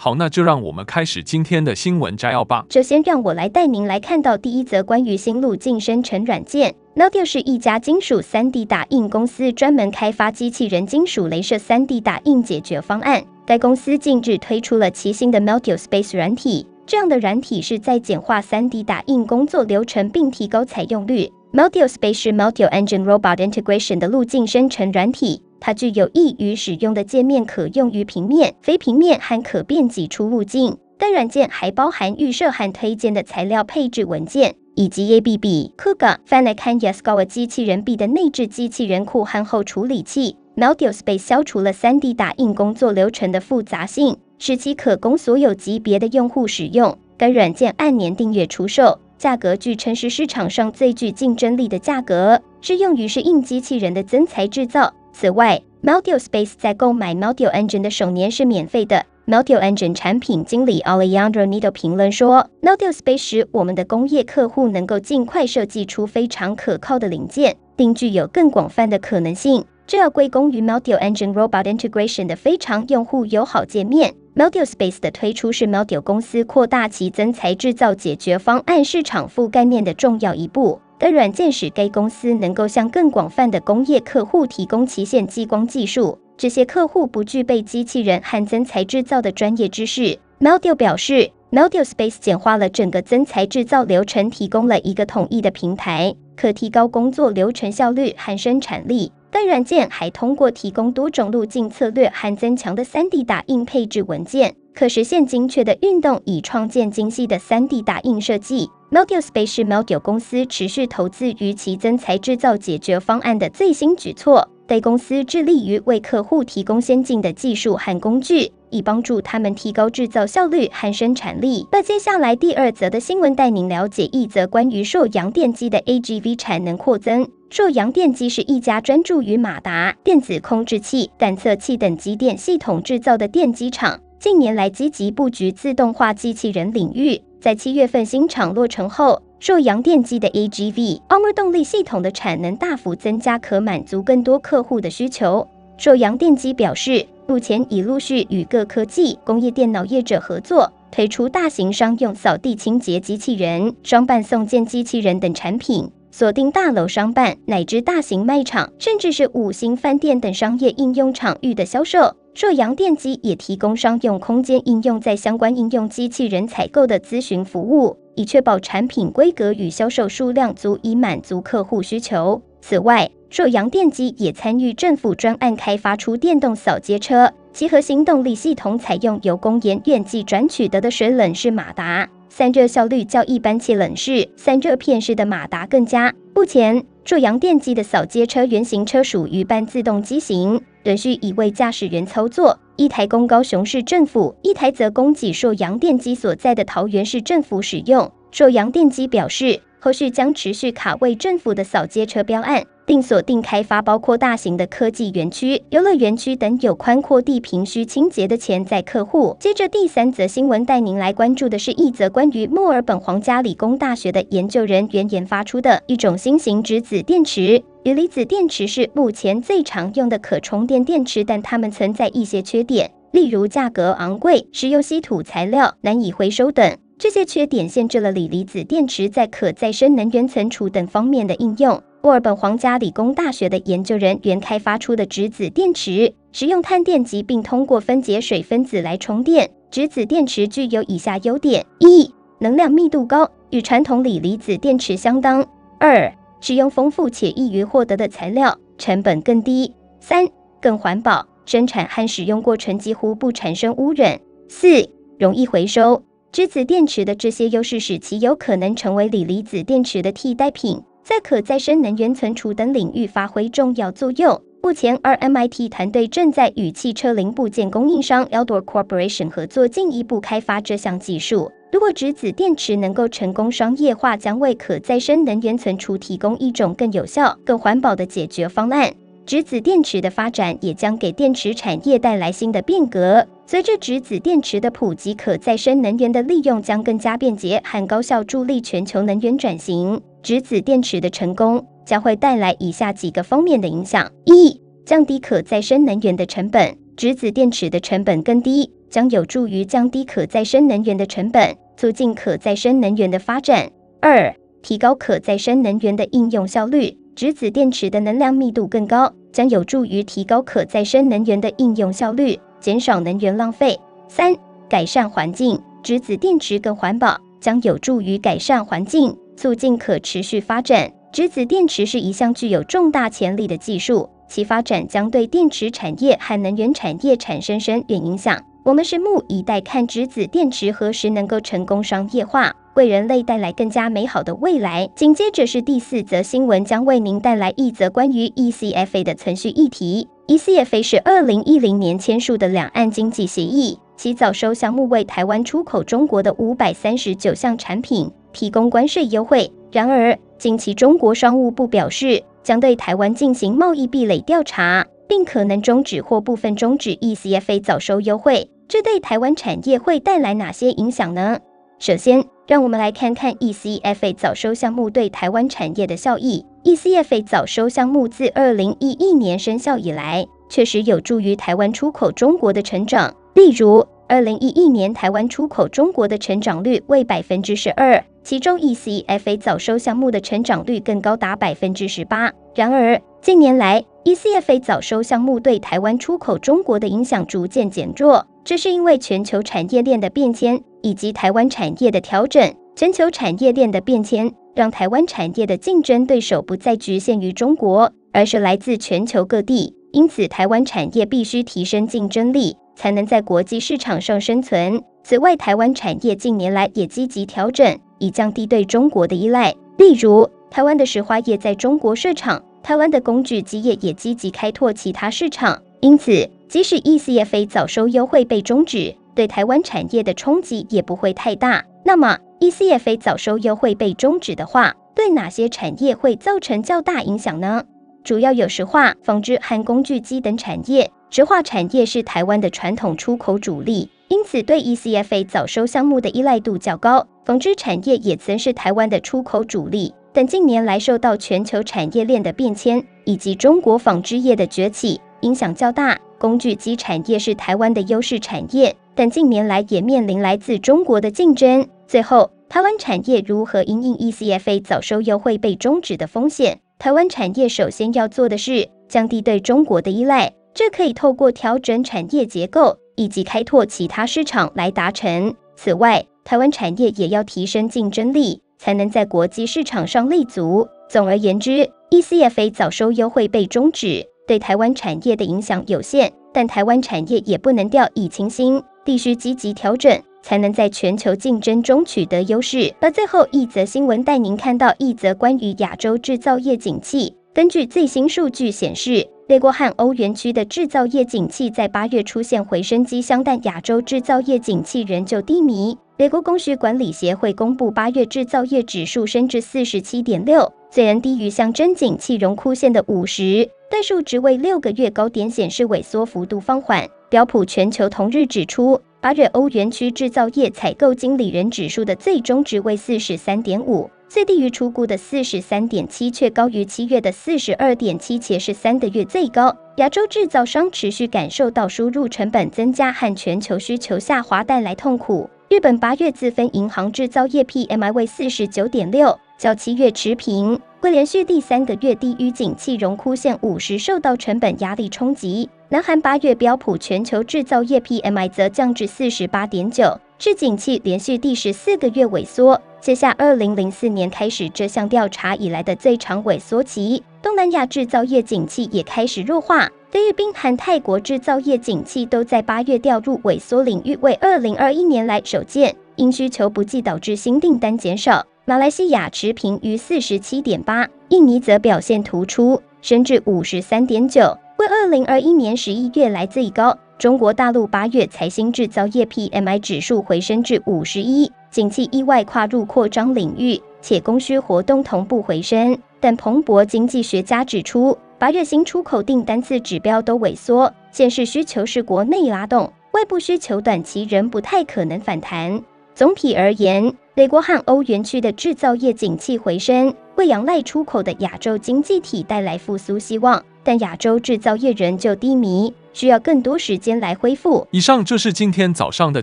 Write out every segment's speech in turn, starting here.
好，那就让我们开始今天的新闻摘要吧。首先，让我来带您来看到第一则关于新路径生成软件。Meldio 是一家金属 3D 打印公司，专门开发机器人金属镭射 3D 打印解决方案。该公司近日推出了其新的 Meldio Space 软体，这样的软体是在简化 3D 打印工作流程并提高采用率。Meldio Space 是 Meltio Engine Robot Integration 的路径生成软体。它具有易于使用的界面，可用于平面、非平面和可变挤出路径。该软件还包含预设和推荐的材料配置文件，以及 ABB、Kuga、Fanuc 和 Yaskawa 机器人臂的内置机器人库和后处理器。Meldius 被消除了 3D 打印工作流程的复杂性，使其可供所有级别的用户使用。该软件按年订阅出售，价格据称是市场上最具竞争力的价格，适用于适应机器人的增材制造。此外，Meldio Space 在购买 Meldio Engine 的首年是免费的。Meldio Engine 产品经理 Alejandro Nido 评论说：“Meldio Space 使我们的工业客户能够尽快设计出非常可靠的零件，并具有更广泛的可能性。这要归功于 Meldio Engine Robot Integration 的非常用户友好界面。Meldio Space 的推出是 Meldio 公司扩大其增材制造解决方案市场覆盖面的重要一步。”该软件使该公司能够向更广泛的工业客户提供旗舰激光技术。这些客户不具备机器人和增材制造的专业知识。Meldio 表示，Meldio Space 简化了整个增材制造流程，提供了一个统一的平台，可提高工作流程效率和生产力。该软件还通过提供多种路径策略和增强的 3D 打印配置文件，可实现精确的运动，以创建精细的 3D 打印设计。Meldio Space 是 Meldio 公司持续投资于其增材制造解决方案的最新举措。该公司致力于为客户提供先进的技术和工具，以帮助他们提高制造效率和生产力。那接下来第二则的新闻带您了解一则关于受阳电机的 AGV 产能扩增。受阳电机是一家专注于马达、电子控制器、感测器等机电系统制造的电机厂，近年来积极布局自动化机器人领域。在七月份新厂落成后，受阳电机的 AGV Armor 动力系统的产能大幅增加，可满足更多客户的需求。受阳电机表示，目前已陆续与各科技、工业电脑业者合作，推出大型商用扫地清洁机器人、商办送件机器人等产品，锁定大楼商办乃至大型卖场，甚至是五星饭店等商业应用场域的销售。受阳电机也提供商用空间应用在相关应用机器人采购的咨询服务，以确保产品规格与销售数量足以满足客户需求。此外，受阳电机也参与政府专案开发出电动扫街车，其核心动力系统采用由工研院技转取得的水冷式马达，散热效率较一般气冷式、散热片式的马达更佳。目前，受阳电机的扫街车原型车属于半自动机型。仍需一位驾驶员操作，一台供高雄市政府，一台则供给受阳电机所在的桃园市政府使用。受阳电机表示，后续将持续卡位政府的扫街车标案。并锁定开发包括大型的科技园区、游乐园区等有宽阔地坪需清洁的潜在客户。接着第三则新闻带您来关注的是一则关于墨尔本皇家理工大学的研究人员研发出的一种新型质子电池。锂离子电池是目前最常用的可充电电池，但它们存在一些缺点，例如价格昂贵、使用稀土材料、难以回收等。这些缺点限制了锂离子电池在可再生能源存储等方面的应用。墨尔本皇家理工大学的研究人员开发出的质子电池，使用碳电极并通过分解水分子来充电。质子电池具有以下优点：一、能量密度高，与传统锂离子电池相当；二、使用丰富且易于获得的材料，成本更低；三、更环保，生产和使用过程几乎不产生污染；四、容易回收。质子电池的这些优势使其有可能成为锂离子电池的替代品。在可再生能源存储等领域发挥重要作用。目前，RMIT 团队正在与汽车零部件供应商 Eldor Corporation 合作，进一步开发这项技术。如果质子电池能够成功商业化，将为可再生能源存储提供一种更有效、更环保的解决方案。质子电池的发展也将给电池产业带来新的变革。随着质子电池的普及，可再生能源的利用将更加便捷和高效，助力全球能源转型。质子电池的成功将会带来以下几个方面的影响：一、降低可再生能源的成本。质子电池的成本更低，将有助于降低可再生能源的成本，促进可再生能源的发展。二、提高可再生能源的应用效率。质子电池的能量密度更高，将有助于提高可再生能源的应用效率，减少能源浪费。三、改善环境，质子电池更环保，将有助于改善环境，促进可持续发展。质子电池是一项具有重大潜力的技术，其发展将对电池产业和能源产业产生深远影响。我们拭目以待，看质子电池何时能够成功商业化。为人类带来更加美好的未来。紧接着是第四则新闻，将为您带来一则关于 ECFA 的存续议题。ECFA 是二零一零年签署的两岸经济协议，其早收项目为台湾出口中国的五百三十九项产品提供关税优惠。然而，近期中国商务部表示，将对台湾进行贸易壁垒调查，并可能终止或部分终止 ECFA 早收优惠。这对台湾产业会带来哪些影响呢？首先，让我们来看看 ECFA 早收项目对台湾产业的效益。ECFA 早收项目自二零一一年生效以来，确实有助于台湾出口中国的成长。例如，二零一一年台湾出口中国的成长率为百分之十二，其中 ECFA 早收项目的成长率更高达百分之十八。然而，近年来 ECFA 早收项目对台湾出口中国的影响逐渐减弱，这是因为全球产业链的变迁。以及台湾产业的调整，全球产业链的变迁，让台湾产业的竞争对手不再局限于中国，而是来自全球各地。因此，台湾产业必须提升竞争力，才能在国际市场上生存。此外，台湾产业近年来也积极调整，以降低对中国的依赖。例如，台湾的石化业在中国设厂，台湾的工具机业也积极开拓其他市场。因此，即使 ECFA 早收优惠被终止，对台湾产业的冲击也不会太大。那么，ECFA 早收优惠被终止的话，对哪些产业会造成较大影响呢？主要有石化、纺织和工具机等产业。石化产业是台湾的传统出口主力，因此对 ECFA 早收项目的依赖度较高。纺织产业也曾是台湾的出口主力，但近年来受到全球产业链的变迁以及中国纺织业的崛起，影响较大。工具机产业是台湾的优势产业。但近年来也面临来自中国的竞争。最后，台湾产业如何因应 ECFA 早收优惠被终止的风险？台湾产业首先要做的是降低对中国的依赖，这可以透过调整产业结构以及开拓其他市场来达成。此外，台湾产业也要提升竞争力，才能在国际市场上立足。总而言之，ECFA 早收优惠被终止，对台湾产业的影响有限，但台湾产业也不能掉以轻心。必须积极调整，才能在全球竞争中取得优势。而最后一则新闻带您看到一则关于亚洲制造业景气。根据最新数据显示，美国和欧元区的制造业景气在八月出现回升迹象，但亚洲制造业景气仍旧低迷。美国供需管理协会公布八月制造业指数升至四十七点六，虽然低于象征景气荣枯线的五十，但数值为六个月高点，显示萎缩幅度放缓。标普全球同日指出，八月欧元区制造业采购经理人指数的最终值为四十三点五，最低于初估的四十三点七，却高于七月的四十二点七，且是三个月最高。亚洲制造商持续感受到输入成本增加和全球需求下滑带来痛苦。日本八月自分银行制造业 PMI 为四十九点六，较七月持平，会连续第三个月低于景气荣枯线五十，受到成本压力冲击。南韩八月标普全球制造业 PMI 则降至四十八点九，致景气连续第十四个月萎缩，接下二零零四年开始这项调查以来的最长萎缩期。东南亚制造业景气也开始弱化，菲律宾和泰国制造业景气都在八月掉入萎缩领域，为二零二一年来首见，因需求不济导致新订单减少。马来西亚持平于四十七点八，印尼则表现突出，升至五十三点九。为二零二一年十一月来最高，中国大陆八月财新制造业 PMI 指数回升至五十一，景气意外跨入扩张领域，且供需活动同步回升。但彭博经济学家指出，八月新出口订单次指标都萎缩，显示需求是国内拉动，外部需求短期仍不太可能反弹。总体而言，美国和欧元区的制造业景气回升，为仰赖出口的亚洲经济体带来复苏希望。但亚洲制造业仍旧低迷，需要更多时间来恢复。以上就是今天早上的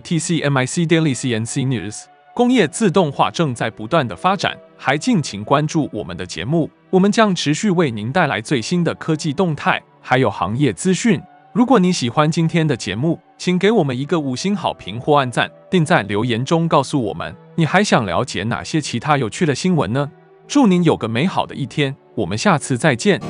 TCMIC Daily CNC News。工业自动化正在不断的发展，还敬请关注我们的节目，我们将持续为您带来最新的科技动态，还有行业资讯。如果你喜欢今天的节目，请给我们一个五星好评或按赞，并在留言中告诉我们你还想了解哪些其他有趣的新闻呢？祝您有个美好的一天，我们下次再见。